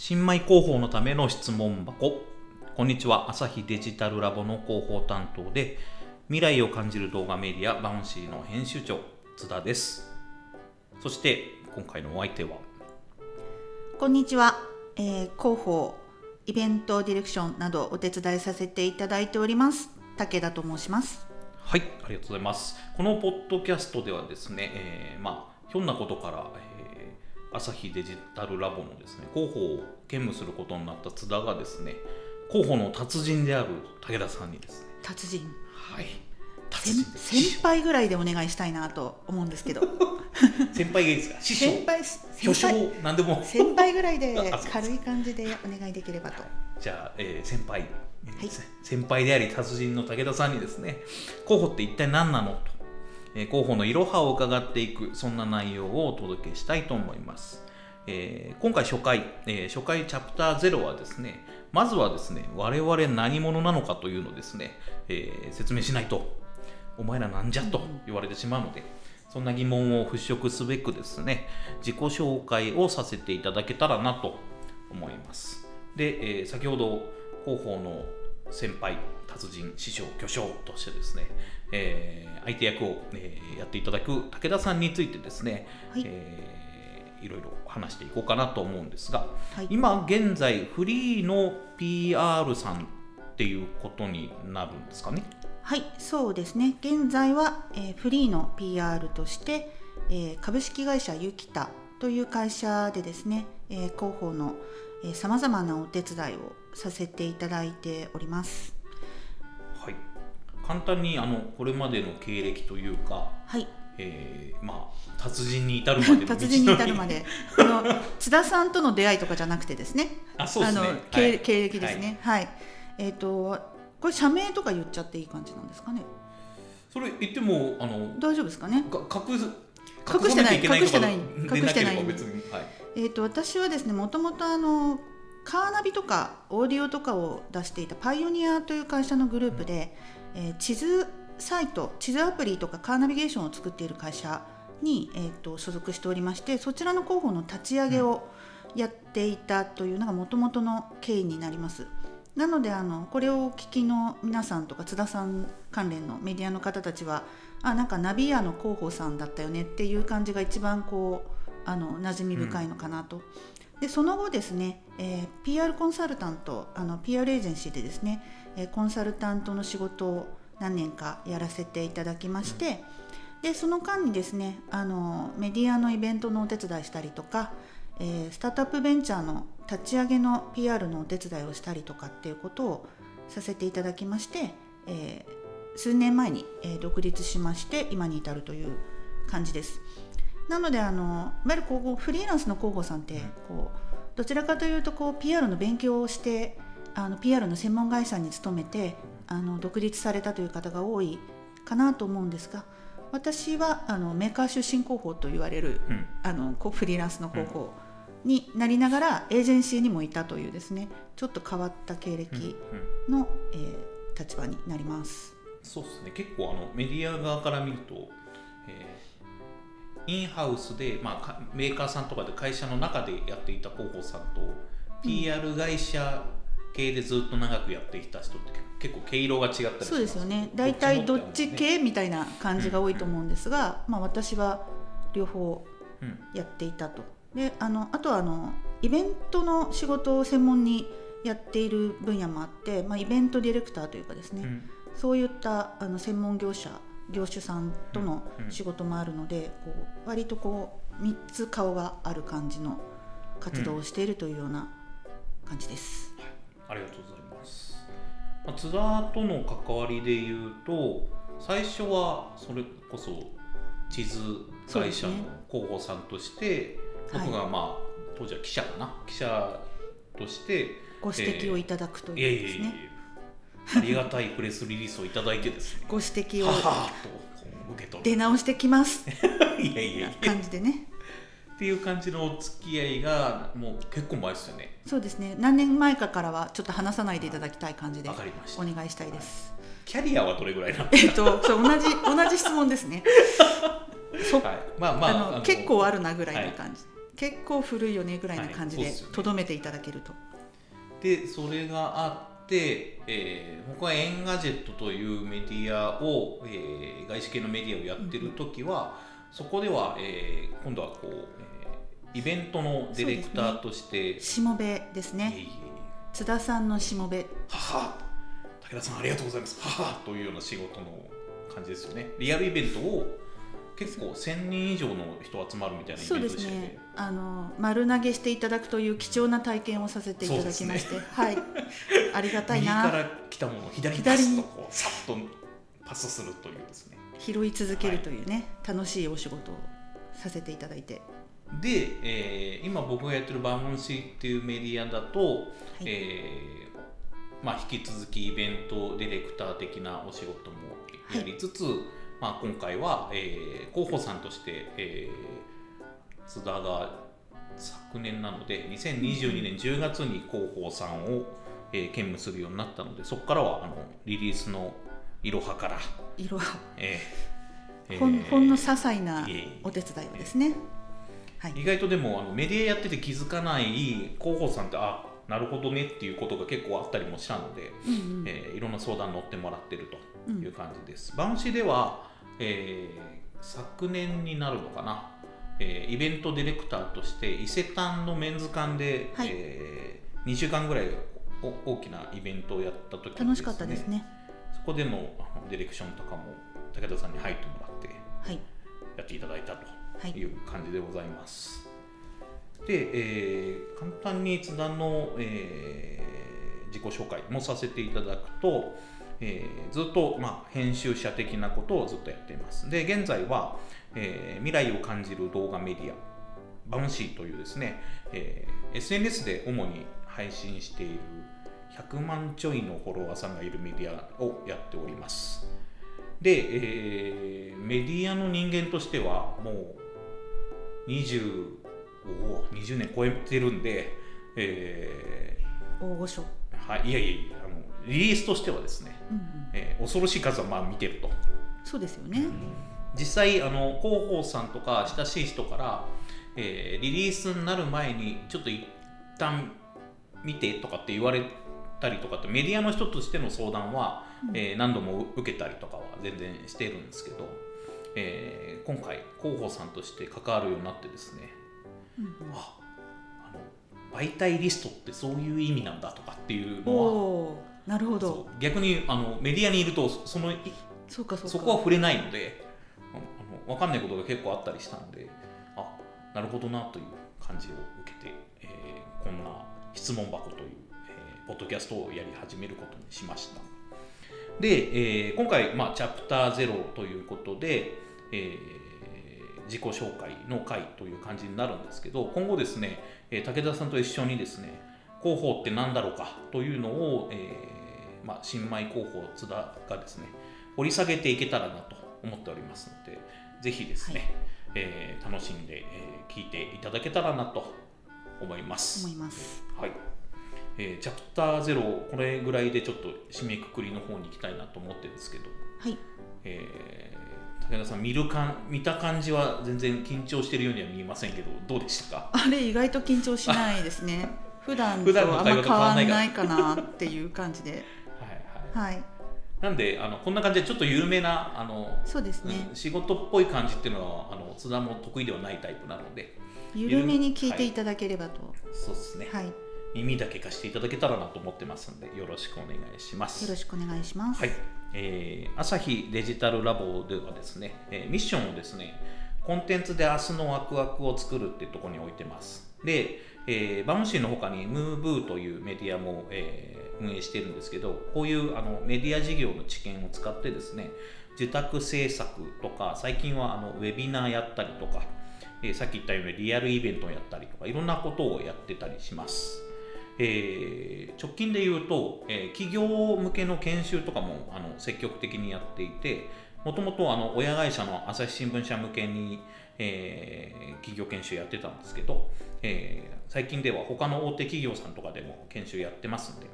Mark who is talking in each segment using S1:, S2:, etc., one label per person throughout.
S1: 新米広報のための質問箱。こんにちは。朝日デジタルラボの広報担当で未来を感じる動画メディアバウンシーの編集長津田です。そして今回のお相手は？
S2: こんにちは、えー、広報イベントディレクションなどお手伝いさせていただいております。武田と申します。
S1: はいありがとうございます。このポッドキャストではですね、えー、まあひょんなことから、えー、朝日デジタルラボのですね広報を兼務することになった津田がですね広報の達人である武田さんにですね
S2: 達人。
S1: はい。
S2: 先輩ぐらいでお願いしたいなと思うんですけど。
S1: 先輩がいいですか？師匠。先輩巨匠何でも。
S2: 先輩ぐらいで 軽い感じでお願いできればと。
S1: じゃあ、えー、先輩、はい、先輩であり達人の武田さんにですね候補って一体何なのと、えー、候補のいろはを伺っていくそんな内容をお届けしたいと思います、えー、今回初回、えー、初回チャプター0はですねまずはですね我々何者なのかというのをですね、えー、説明しないとお前らなんじゃと言われてしまうので、そんな疑問を払拭すべくですね、自己紹介をさせていただけたらなと思います。で、えー、先ほど広報の先輩、達人、師匠、巨匠としてですね、えー、相手役を、えー、やっていただく武田さんについてですね、はい。えー、いろいろ話していこうかなと思うんですが、はい、今現在フリーの PR さんっていうことになるんですかね？
S2: はいそうですね。現在は、えー、フリーの PR として、えー、株式会社ユキタという会社でですね、えー、広報のさまざまなお手伝いをさせていただいております。
S1: はい。簡単にあのこれまでの経歴というか、
S2: はい。
S1: えー、まあ達人に至るまで
S2: 達人に至るまで。あの津田さんとの出会いとかじゃなくてですね。
S1: あそうですね。あの、
S2: はい、経歴ですね。はい、はい、えっ、ー、とこれ社名とか言っちゃっていい感じなんですかね？
S1: それ言ってもあの
S2: 大丈夫ですかね？
S1: 隠
S2: 隠してない。隠してない。隠してない。はい、えっ、ー、と私はですねもともとあのカーナビとかオーディオとかを出していたパイオニアという会社のグループで、うん、えー、地図サイト地図アプリとかカーナビゲーションを作っている会社に、えーと、と所属しておりましてそちらの広報の立ち上げをやっていたというのがもともとの経緯になります。なのであのこれをお聞きの皆さんとか津田さん関連のメディアの方たちはあなんかナビアの広報さんだったよねっていう感じが一番こうあの馴染み深いのかなと。うん、でその後ですね、えー、PR コンサルタントあの PR エージェンシーでですね、えー、コンサルタントの仕事を何年かやらせていただきまして、うん、でその間にですねあのメディアのイベントのお手伝いしたりとか、えー、スタートアップベンチャーの立ち上げの PR のお手伝いをしたりとかっていうことをさせていただきまして、えー、数年前に、えー、独立しまして今に至るという感じです。なのであのいわゆるこうフリーランスの広報さんってこうどちらかというとこう PR の勉強をしてあの PR の専門会社に勤めてあの独立されたという方が多いかなと思うんですが私はあのメーカー出身広報と言われる、うん、あのフリーランスの広報、うん。になりながらエージェンシーにもいたというですねちょっと変わった経歴の、うん。うん、えー、立場になります。
S1: そうですね。結構あのメディア側から見ると、えー、インハウスで、まあ、メーカーさんとかで会社の中でやっていた広報さんと、うん、PR 会社系でずっと長くやってきた人って結構毛色が違ったり
S2: そうですよね。大体どっち系みたいな感じが多いと思うんですが、まあ、私は両方やっていたと。であのあとはあのイベントの仕事を専門にやっている分野もあって、まあ、イベントディレクターというかですね、うん、そういったあの専門業者業種さんとの仕事もあるので、こう割とこう3つ顔がある感じの活動をしているというような感じです。
S1: ありがとうございます。まあ、津田との関わりでいうと最初はそれこそ地図会社の広報さんとして、僕がまあ、当時は記者かな？記者として
S2: ご指摘をいただくというですね、
S1: ありがたいプレスリリースをいただいてですね。
S2: ご指摘を
S1: ははと受け取
S2: 出直してきます。
S1: いやいや
S2: 感じでね。
S1: っていう感じのお付き合いがもう結構前ですよね。
S2: そうですね。何年前かからはちょっと話さないでいただきたい感じでお願いしたいです、
S1: キャリアはどれぐらいなん
S2: ですか？えっとそう同じ同じ質問ですね。
S1: そ、はい、まあまあ
S2: あの結構あるなぐらいの感じ、はい。結構古いよねぐらいな感じでとど、めていただけると。
S1: でそれがあえー、僕は Engadget というメディアを、えー、外資系のメディアをやってる時は、うん、そこでは、えー、今度はこう、えー、イベントのディレクターとして、
S2: ね、しもべですね、えー、津田さんのしもべ
S1: 母武田さんありがとうございます。母というような仕事の感じですよね。リアルイベントを結構1000人以上の人集まるみたいなイベントでしたよね。ね。
S2: あの丸投げしていただくという貴重な体験をさせていただきまして、ね、はい、ありがたいな。
S1: 右から来たものを左にパスとこうさっとパスするというですね。
S2: 拾い続けるというね、はい、楽しいお仕事をさせていただいて。
S1: で、えー、今僕がやってるバムシっていうメディアだと、はい、えー、まあ、引き続きイベントディレクター的なお仕事もやりつつ、はいまあ、今回は、えー、候補さんとして、えー、津田が昨年なので2022年10月に広報さんを、えー、兼務するようになったのでそこからはあのリリースのいろはから
S2: いろは、えー、ほんほんの些細なお手伝いをですね、
S1: はい、意外とでもあのメディアやってて気づかない広報さんってあなるほどねっていうことが結構あったりもしたので、うんうん、えー、いろんな相談乗ってもらってるという感じです。うん、バウンシではえー、昨年になるのかな、えー、イベントディレクターとして伊勢丹のメンズ館で、はい、えー、2週間ぐらい大きなイベントをやった時に、ね、
S2: 楽しかったですね。
S1: そこでのディレクションとかも武田さんに入ってもらってやっていただいたとい。う感じでございます、はい、で、えー、簡単に津田の、えー、自己紹介もさせていただくと、えー、ずっと、まあ、編集者的なことをずっとやっています。で、現在は、えー、未来を感じる動画メディア、バウンシーというですね、えー、SNS で主に配信している100万ちょいのフォロワーさんがいるメディアをやっております。で、えー、メディアの人間としてはもう20、お20年超えてるんで、え
S2: ー、大御所。
S1: はい、いやいやいや、あのリリースとしてはですね、うんうん、えー、恐ろしい数はまあ見てると
S2: そうですよね、うん、
S1: 実際あの広報さんとか親しい人から、えー、リリースになる前にちょっと一旦見てとかって言われたりとかってメディアの人としての相談は、うん、えー、何度も受けたりとかは全然してるんですけど、えー、今回広報さんとして関わるようになってですね、うん。うん、ああの媒体リストってそういう意味なんだとかっていうのは
S2: なるほど。
S1: 逆にあのメディアにいるとその
S2: そうか
S1: そこは触れないのであの分かんないことが結構あったりしたんであなるほどなという感じを受けて、えー、こんな質問箱という、えー、ポッドキャストをやり始めることにしました。で、えー、今回、まあ、チャプター0ということで、えー、自己紹介の回という感じになるんですけど今後ですね、え武田さんと一緒にですね広報って何だろうかというのを、えまあ、新米広報津田がですね掘り下げていけたらなと思っておりますのでぜひですね、はい、えー、楽しんで、えー、聞いていただけたらなと思います。
S2: 思います。
S1: はい。えー、チャプターゼロこれぐらいでちょっと締めくくりの方に行きたいなと思ってるんですけど、
S2: はい。
S1: えー、武田さん見るか見た感じは全然緊張してるようには見えませんけどどうでしたか？
S2: あれ意外と緊張しないですね。普段とあんま変わらないかなっていう感じで。はい、
S1: なんであのこんな感じでちょっと有名なあの
S2: そうですね、
S1: うん、仕事っぽい感じっていうのはあの津田も得意ではないタイプなので
S2: 緩めに聞いていただければと、はい、
S1: そうですね、はい、耳だけ貸していただけたらなと思ってますんでよろしくお願いします。
S2: よろしくお願いします、
S1: はい。えー、朝日デジタルラボではですね、えー、ミッションをですねコンテンツで明日のワクワクを作るっていうところに置いてます。で、えー、バウンシーの他にムーブーというメディアも、えー運営してるんですけどこういうあのメディア事業の知見を使ってですね受託制作とか最近はあのウェビナーやったりとか、えー、さっき言ったようにリアルイベントをやったりとかいろんなことをやってたりします。えー、直近で言うと、えー、企業向けの研修とかもあの積極的にやっていてもともと親会社の朝日新聞社向けに、えー、企業研修やってたんですけど、えー、最近では他の大手企業さんとかでも研修やってますんで、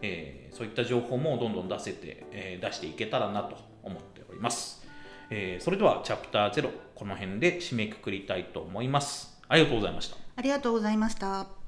S1: えー、そういった情報もどんどん出せて、えー、出していけたらなと思っております、えー、それではチャプター0この辺で締めくくりたいと思いますありがとうございました
S2: ありがとうございました。